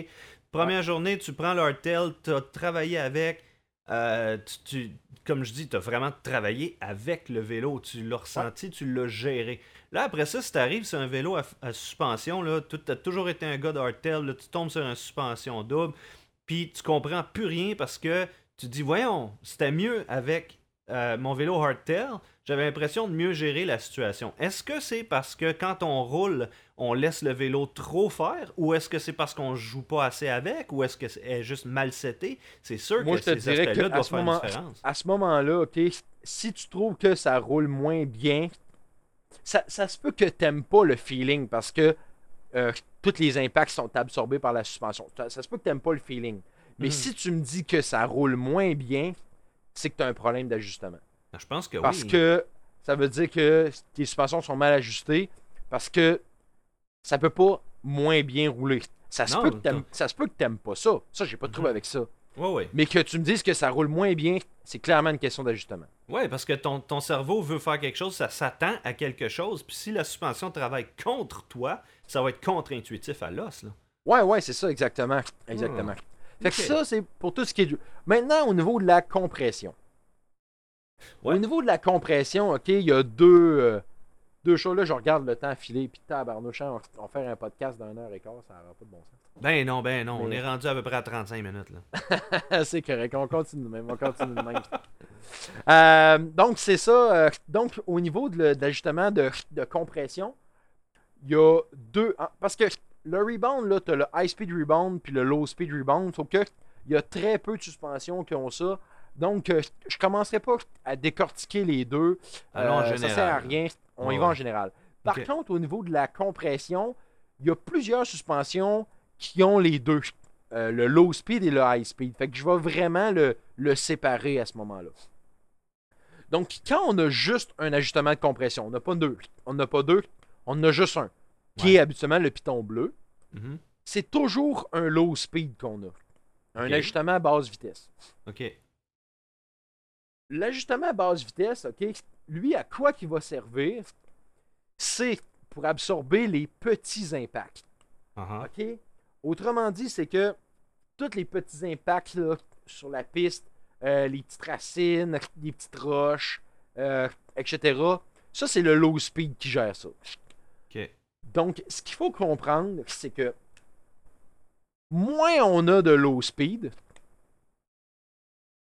Première journée, tu prends le hardtail, tu as travaillé avec, euh, tu, tu- comme je dis, tu as vraiment travaillé avec le vélo, tu l'as ressenti, tu l'as géré. Là, après ça, si tu arrives sur un vélo à, à suspension, là, tu as toujours été un gars de hardtail, là, tu tombes sur une suspension double, puis tu comprends plus rien parce que tu te dis, voyons, c'était mieux avec euh, mon vélo hardtail, j'avais l'impression de mieux gérer la situation. Est-ce que c'est parce que quand on roule, on laisse le vélo trop faire ou est-ce que c'est parce qu'on joue pas assez avec ou est-ce que c'est juste mal seté C'est sûr Moi, que je te ces dirais que aspects-là à doivent ce faire moment- une différence. À ce moment-là, OK, si tu trouves que ça roule moins bien, ça, ça se peut que t'aimes pas le feeling parce que euh, tous les impacts sont absorbés par la suspension. Ça, ça se peut que t'aimes pas le feeling. Mais Mhm. si tu me dis que ça roule moins bien, c'est que tu as un problème d'ajustement. Je pense que Parce oui. que ça veut dire que tes suspensions sont mal ajustées parce que ça peut pas moins bien rouler. Ça se, Non, peut, que ça se peut que t'aimes pas ça. Ça, j'ai pas de trouble Mhm. avec ça. Mais que tu me dises que ça roule moins bien, c'est clairement une question d'ajustement. Ouais, parce que ton, ton cerveau veut faire quelque chose, ça s'attend à quelque chose, puis si la suspension travaille contre toi, ça va être contre-intuitif à l'os. là. Ouais, ouais, c'est ça, exactement. Exactement. Fait que ça, c'est pour tout ce qui est. du- Maintenant, au niveau de la compression. Ouais. Au niveau de la compression, OK, il y a deux, euh, deux choses. Là, je regarde le temps filer, puis tabarnouche, hein, on va faire un podcast d'un heure et quart, ça n'aura pas de bon sens. Ben non, ben non, on est rendu à peu près à 35 minutes. là. c'est correct, on continue de même, on continue de même. Euh, donc, c'est ça. euh, donc, au niveau de de l'ajustement de, de compression, il y a deux. ah, Parce que le rebound, là, tu as le high speed rebound puis le low speed rebound. Sauf que il y a très peu de suspensions qui ont ça. Donc, euh, je commencerai pas à décortiquer les deux. En Euh, Ça sert à rien. On y va en général. Par contre, au niveau de la compression, il y a plusieurs suspensions qui ont les deux. Euh, le low speed et le high speed. Fait que je vais vraiment le, le séparer à ce moment-là. Donc, quand on a juste un ajustement de compression, on n'a pas deux. On n'a pas deux, on en a juste un. Qui Ouais. est habituellement le piton bleu. Mhm. C'est toujours un low speed qu'on a. Un ajustement à basse vitesse. OK. L'ajustement à basse vitesse, OK, lui, à quoi qu'il va servir? C'est pour absorber les petits impacts. Uh-huh. OK? Autrement dit, c'est que tous les petits impacts là, sur la piste, euh, les petites racines, les petites roches, euh, etc., ça, c'est le low speed qui gère ça. Donc, ce qu'il faut comprendre, c'est que moins on a de low speed,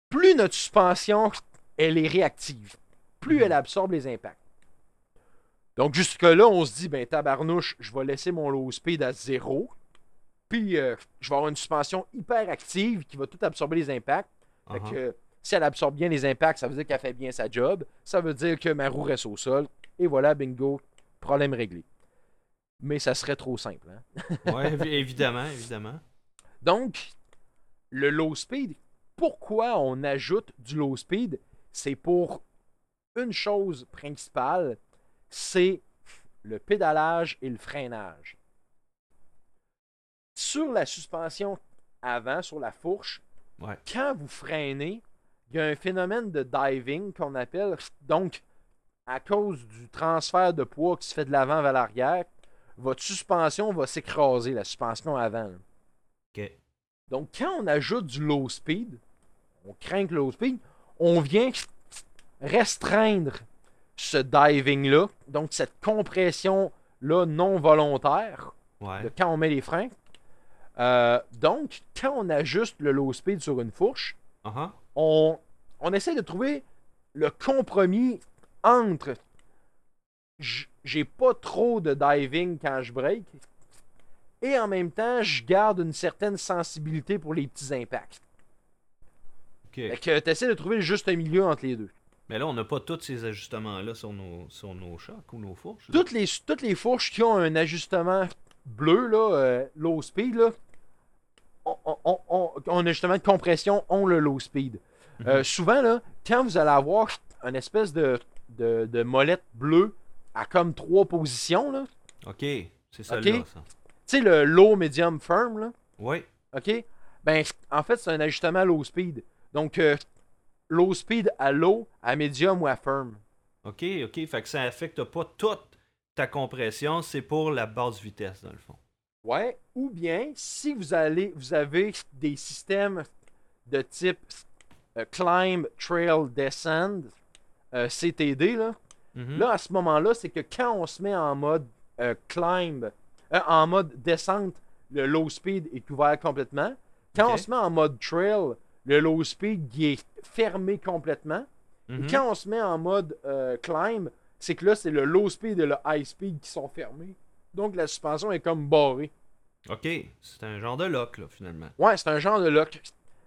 plus notre suspension, elle est réactive. Plus elle absorbe les impacts. Donc, jusque-là, on se dit, ben, tabarnouche, je vais laisser mon low speed à zéro. Puis, euh, je vais avoir une suspension hyper active qui va tout absorber les impacts. Fait Uh-huh. que, si elle absorbe bien les impacts, ça veut dire qu'elle fait bien sa job. Ça veut dire que ma roue reste au sol. Et voilà, bingo, problème réglé. Mais ça serait trop simple. hein? Évi- évidemment, évidemment. Donc, le low speed, pourquoi on ajoute du low speed? C'est pour une chose principale c'est le pédalage et le freinage. Sur la suspension avant, sur la fourche, Ouais. quand vous freinez, il y a un phénomène de diving qu'on appelle. Donc, à cause du transfert de poids qui se fait de l'avant vers l'arrière, votre suspension va s'écraser, la suspension avant. Donc, quand on ajoute du low speed, on craint le low speed, on vient restreindre ce diving-là, donc cette compression-là non volontaire, Ouais. de quand on met les freins. Euh, donc, quand on ajuste le low speed sur une fourche, Uh-huh. on, on essaie de trouver le compromis entre j'ai pas trop de diving quand je break et en même temps je garde une certaine sensibilité pour les petits impacts. OK. Fait que tu essaies de trouver le juste milieu entre les deux. Mais là, on n'a pas tous ces ajustements-là sur nos, sur nos chocs ou nos fourches. là. Toutes les, toutes les fourches qui ont un ajustement bleu, là, euh, low speed, là, on, on, on- on- ont un ajustement de compression ont le low speed. Euh, souvent, là, quand vous allez avoir une espèce de, de, de molette bleue à comme trois positions. Là. OK. C'est ça là, ça. Tu sais, le low, medium, firm. Là. Oui. OK? Ben, en fait, c'est un ajustement low speed. Donc, euh, low speed à low, à medium ou à firm. OK, OK. Fait que ça affecte pas toute ta compression, c'est pour la basse vitesse, dans le fond. Ouais. Ou bien, si vous, allez, vous avez des systèmes de type euh, climb, trail, descend, euh, CTD, là, Mhm. là, à ce moment-là, c'est que quand on se met en mode euh, climb, en mode descente, le low speed est ouvert complètement. Quand on se met en mode trail, le low speed il est fermé complètement. Mhm. Quand on se met en mode euh, climb, c'est que là, c'est le low speed et le high speed qui sont fermés. Donc la suspension est comme barrée. OK. C'est un genre de lock, là, finalement. Ouais, c'est un genre de lock.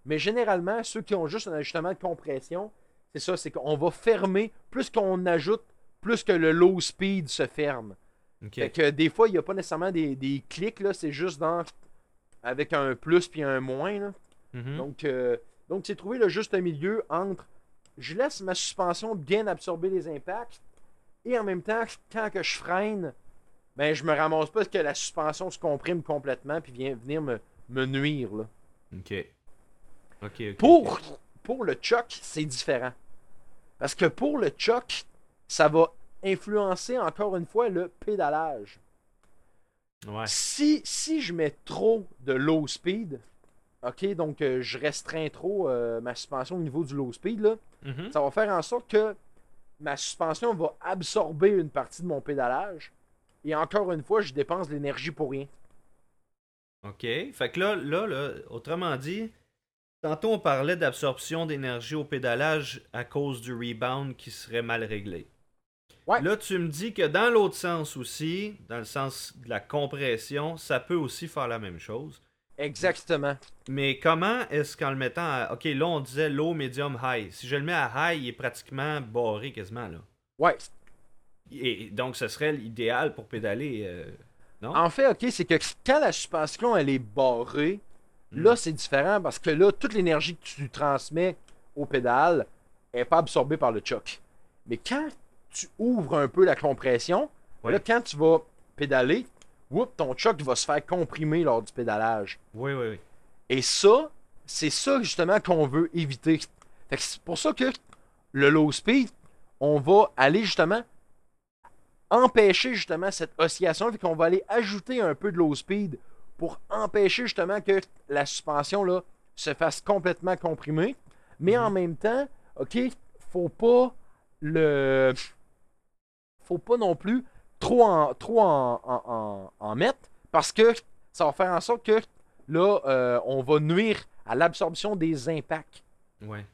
Mais généralement, ceux qui ont juste un ajustement de compression, c'est ça, c'est qu'on va fermer. Plus qu'on ajoute, plus que le low speed se ferme. OK. Fait que des fois, il n'y a pas nécessairement des, des clics, là, c'est juste dans avec un plus puis un moins. là. Mhm. Donc, euh, donc c'est trouver le juste milieu entre je laisse ma suspension bien absorber les impacts et en même temps, quand que je freine, ben je me ramasse pas que la suspension se comprime complètement puis vient venir me, me nuire. là. OK. Pour, pour le choc, c'est différent. Parce que pour le choc, ça va influencer encore une fois le pédalage. Ouais. Si, si je mets trop de low speed, ok, donc euh, je restreins trop euh, ma suspension au niveau du low speed, là, Mhm. ça va faire en sorte que ma suspension va absorber une partie de mon pédalage. Et encore une fois, je dépense de l'énergie pour rien. OK. Fait que là, là, là, autrement dit, tantôt on parlait d'absorption d'énergie au pédalage à cause du rebound qui serait mal réglé. Ouais. Là, tu me dis que dans l'autre sens aussi, dans le sens de la compression, ça peut aussi faire la même chose. Exactement. Mais comment est-ce qu'en le mettant à... OK, là, on disait low, medium, high. Si je le mets à high, il est pratiquement barré quasiment, là. Ouais. Et donc, ce serait l'idéal pour pédaler. euh, Non? En fait, ok, c'est que quand la suspension elle est barrée, Hmm. là c'est différent parce que là, toute l'énergie que tu transmets au pédale n'est pas absorbée par le choc. Mais quand tu ouvres un peu la compression, Ouais. là, quand tu vas pédaler, whoop, ton choc va se faire comprimer lors du pédalage. Oui, oui, oui. Et ça, c'est ça justement qu'on veut éviter. C'est pour ça que le low speed, on va aller justement empêcher justement cette oscillation, fait qu'on va aller ajouter un peu de low speed pour empêcher justement que la suspension là se fasse complètement comprimer. Mais en même temps, ok, faut pas le, faut pas non plus trop en, trop en, en- en- en mettre parce que ça va faire en sorte que là, euh, on va nuire à l'absorption des impacts. Ouais.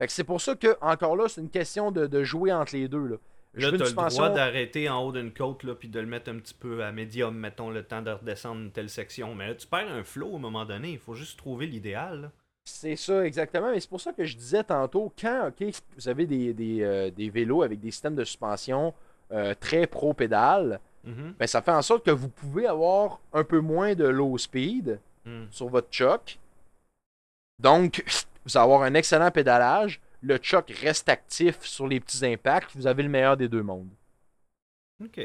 Fait que c'est pour ça que, encore là, c'est une question de, de jouer entre les deux. Là, t'as une le droit d'arrêter en haut d'une côte, là, puis de le mettre un petit peu à médium, mettons, le temps de redescendre une telle section. Mais là, tu perds un flow à un moment donné. Il faut juste trouver l'idéal. C'est ça, exactement. Mais c'est pour ça que je disais tantôt, quand ok, vous avez des, des, euh, des vélos avec des systèmes de suspension euh, très pro-pédale, Mhm. ben, ça fait en sorte que vous pouvez avoir un peu moins de low speed Mm. sur votre choc. Donc, vous allez avoir un excellent pédalage. Le choc reste actif sur les petits impacts. Vous avez le meilleur des deux mondes. OK.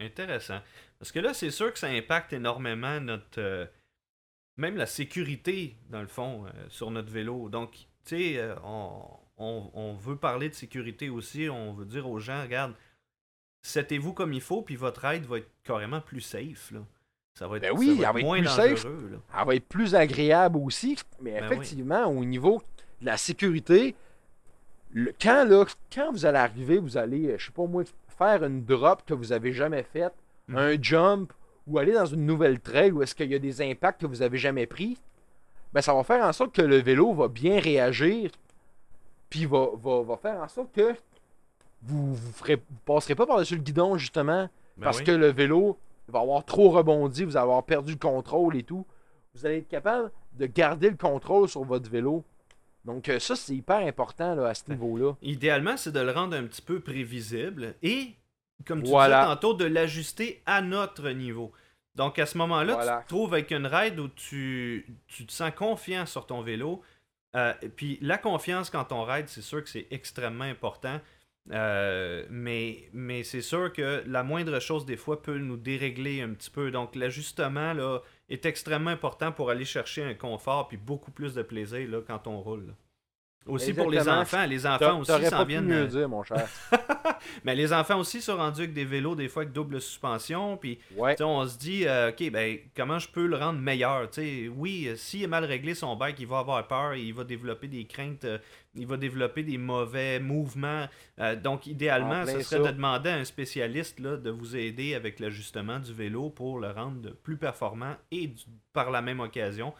Intéressant. Parce que là, c'est sûr que ça impacte énormément notre. euh, même la sécurité, dans le fond, euh, sur notre vélo. Donc, tu sais, on, on- on veut parler de sécurité aussi. On veut dire aux gens, regarde, settez-vous comme il faut, puis votre ride va être carrément plus safe. Là. Ça va être, Ben oui, ça elle va être moins plus safe. dangereux. Là. Elle va être plus agréable aussi. Mais Ben effectivement, au niveau de la sécurité, le- quand, là, quand vous allez arriver, vous allez, euh, je sais pas moi, faire une drop que vous avez jamais faite, Mhm. un jump, ou aller dans une nouvelle trail où est-ce qu'il y a des impacts que vous avez jamais pris, ben ça va faire en sorte que le vélo va bien réagir, puis va, va, va faire en sorte que vous vous, ferez, vous passerez pas par-dessus le guidon justement Ben parce oui. que le vélo va avoir trop rebondi, vous allez avoir perdu le contrôle et tout. Vous allez être capable de garder le contrôle sur votre vélo. Donc euh, ça, c'est hyper important là, à ce niveau-là. Idéalement, c'est de le rendre un petit peu prévisible et, comme tu Voilà. disais tantôt, de l'ajuster à notre niveau. Donc, à ce moment-là, Voilà. tu te trouves avec une ride où tu, tu te sens confiant sur ton vélo. Euh, puis, la confiance quand on ride, c'est sûr que c'est extrêmement important. Euh, mais c'est sûr que la moindre chose, des fois, peut nous dérégler un petit peu. Donc, l'ajustement est extrêmement important pour aller chercher un confort puis beaucoup plus de plaisir là, quand on roule. Aussi pour les enfants. Les enfants aussi s'en viennent. mieux euh, dire, mon cher. mais les enfants aussi sont rendus avec des vélos, des fois avec double suspension. Puis Ouais. on se dit, euh, OK, ben, comment je peux le rendre meilleur? Oui, euh, s'il est mal réglé son bike, il va avoir peur, il va développer des craintes, euh, il va développer des mauvais mouvements. Donc, idéalement, En ce serait ça. de demander à un spécialiste là, de vous aider avec l'ajustement du vélo pour le rendre plus performant et du- par la même occasion,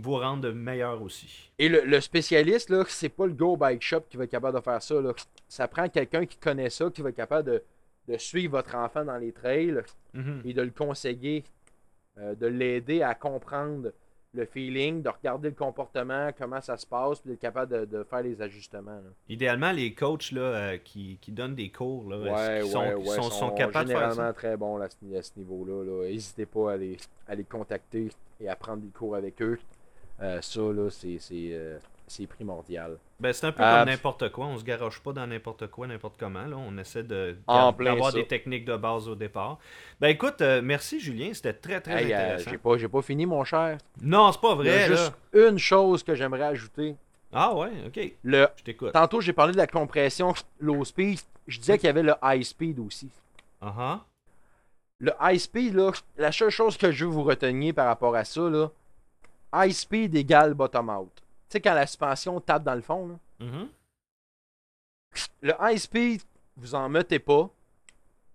vous rendre meilleur aussi. Et le, le spécialiste, là, c'est pas le Go Bike Shop qui va être capable de faire ça. Là. Ça prend quelqu'un qui connaît ça, qui va être capable de, de suivre votre enfant dans les trails Mhm. et de le conseiller, euh, de l'aider à comprendre le feeling, de regarder le comportement, comment ça se passe, puis d'être capable de, de faire les ajustements. là. Idéalement, les coachs là, euh, qui, qui donnent des cours, là, Ouais, qui sont, ouais, qui ouais, sont, sont, sont capables de faire ça. généralement très bons à ce, niveau-là. là. N'hésitez pas à les, à les contacter et à prendre des cours avec eux. Euh, ça, là, c'est, c'est, euh, c'est primordial. Ben, c'est un peu comme n'importe quoi. On se garoche pas dans n'importe quoi, n'importe comment. Là. On essaie de plein d'avoir ça. des techniques de base au départ. Ben écoute, euh, merci Julien, c'était très très Hey, intéressant. j'ai, pas, j'ai pas fini, mon cher. Non, c'est pas Il y a vrai. juste Là. une chose que j'aimerais ajouter. Ah ouais, ok. Le, Je t'écoute. tantôt, j'ai parlé de la compression low speed. Je disais qu'il y avait le high speed aussi. Ah ah. Le high speed, là, la seule chose que je veux vous retenir par rapport à ça, là, high speed égale bottom out. Tu sais, quand la suspension tape dans le fond, là, Mhm. le high speed, vous en mettez pas.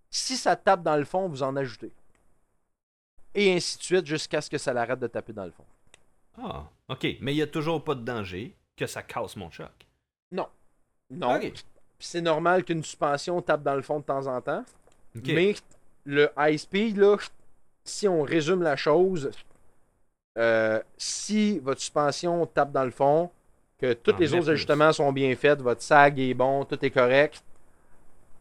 Si ça tape dans le fond, vous en ajoutez. Et ainsi de suite jusqu'à ce que ça l'arrête de taper dans le fond. Ah, ok. Mais il n'y a toujours pas de danger que ça casse mon choc. Non. Puis C'est normal qu'une suspension tape dans le fond de temps en temps. Mais le high speed, là, si on résume la chose, euh, si votre suspension tape dans le fond, que tous En les autres plus. ajustements sont bien faits, votre sag est bon, tout est correct,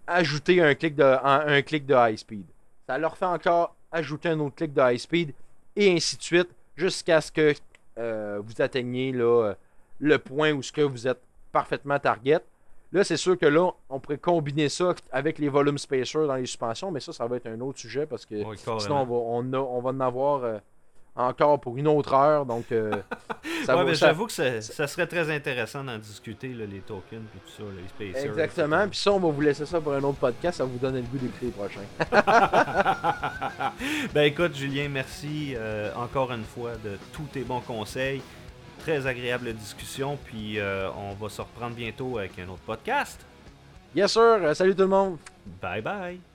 ajoutez un clic de, un, un clic de high speed. Ça leur fait encore ajouter un autre clic de high speed, et ainsi de suite, jusqu'à ce que euh, vous atteigniez là, euh, le point où ce que vous êtes parfaitement target. Là, c'est sûr que là, on pourrait combiner ça avec les volumes spacers dans les suspensions, mais ça, ça va être un autre sujet parce que sinon, on va, on, a- on va en avoir euh, encore pour une autre heure. Donc, euh, ça ouais, j'avoue que ça, ça serait très intéressant d'en discuter, là, les tokens et tout ça, les spacers. Exactement. Puis ça, on va vous laisser ça pour un autre podcast. Ça vous donne le goût d'écouter les prochains. ben écoute, Julien, merci euh, encore une fois de tous tes bons conseils. Très agréable discussion, puis euh, on va se reprendre bientôt avec un autre podcast. Yes, sir. Euh, Salut tout le monde. Bye bye!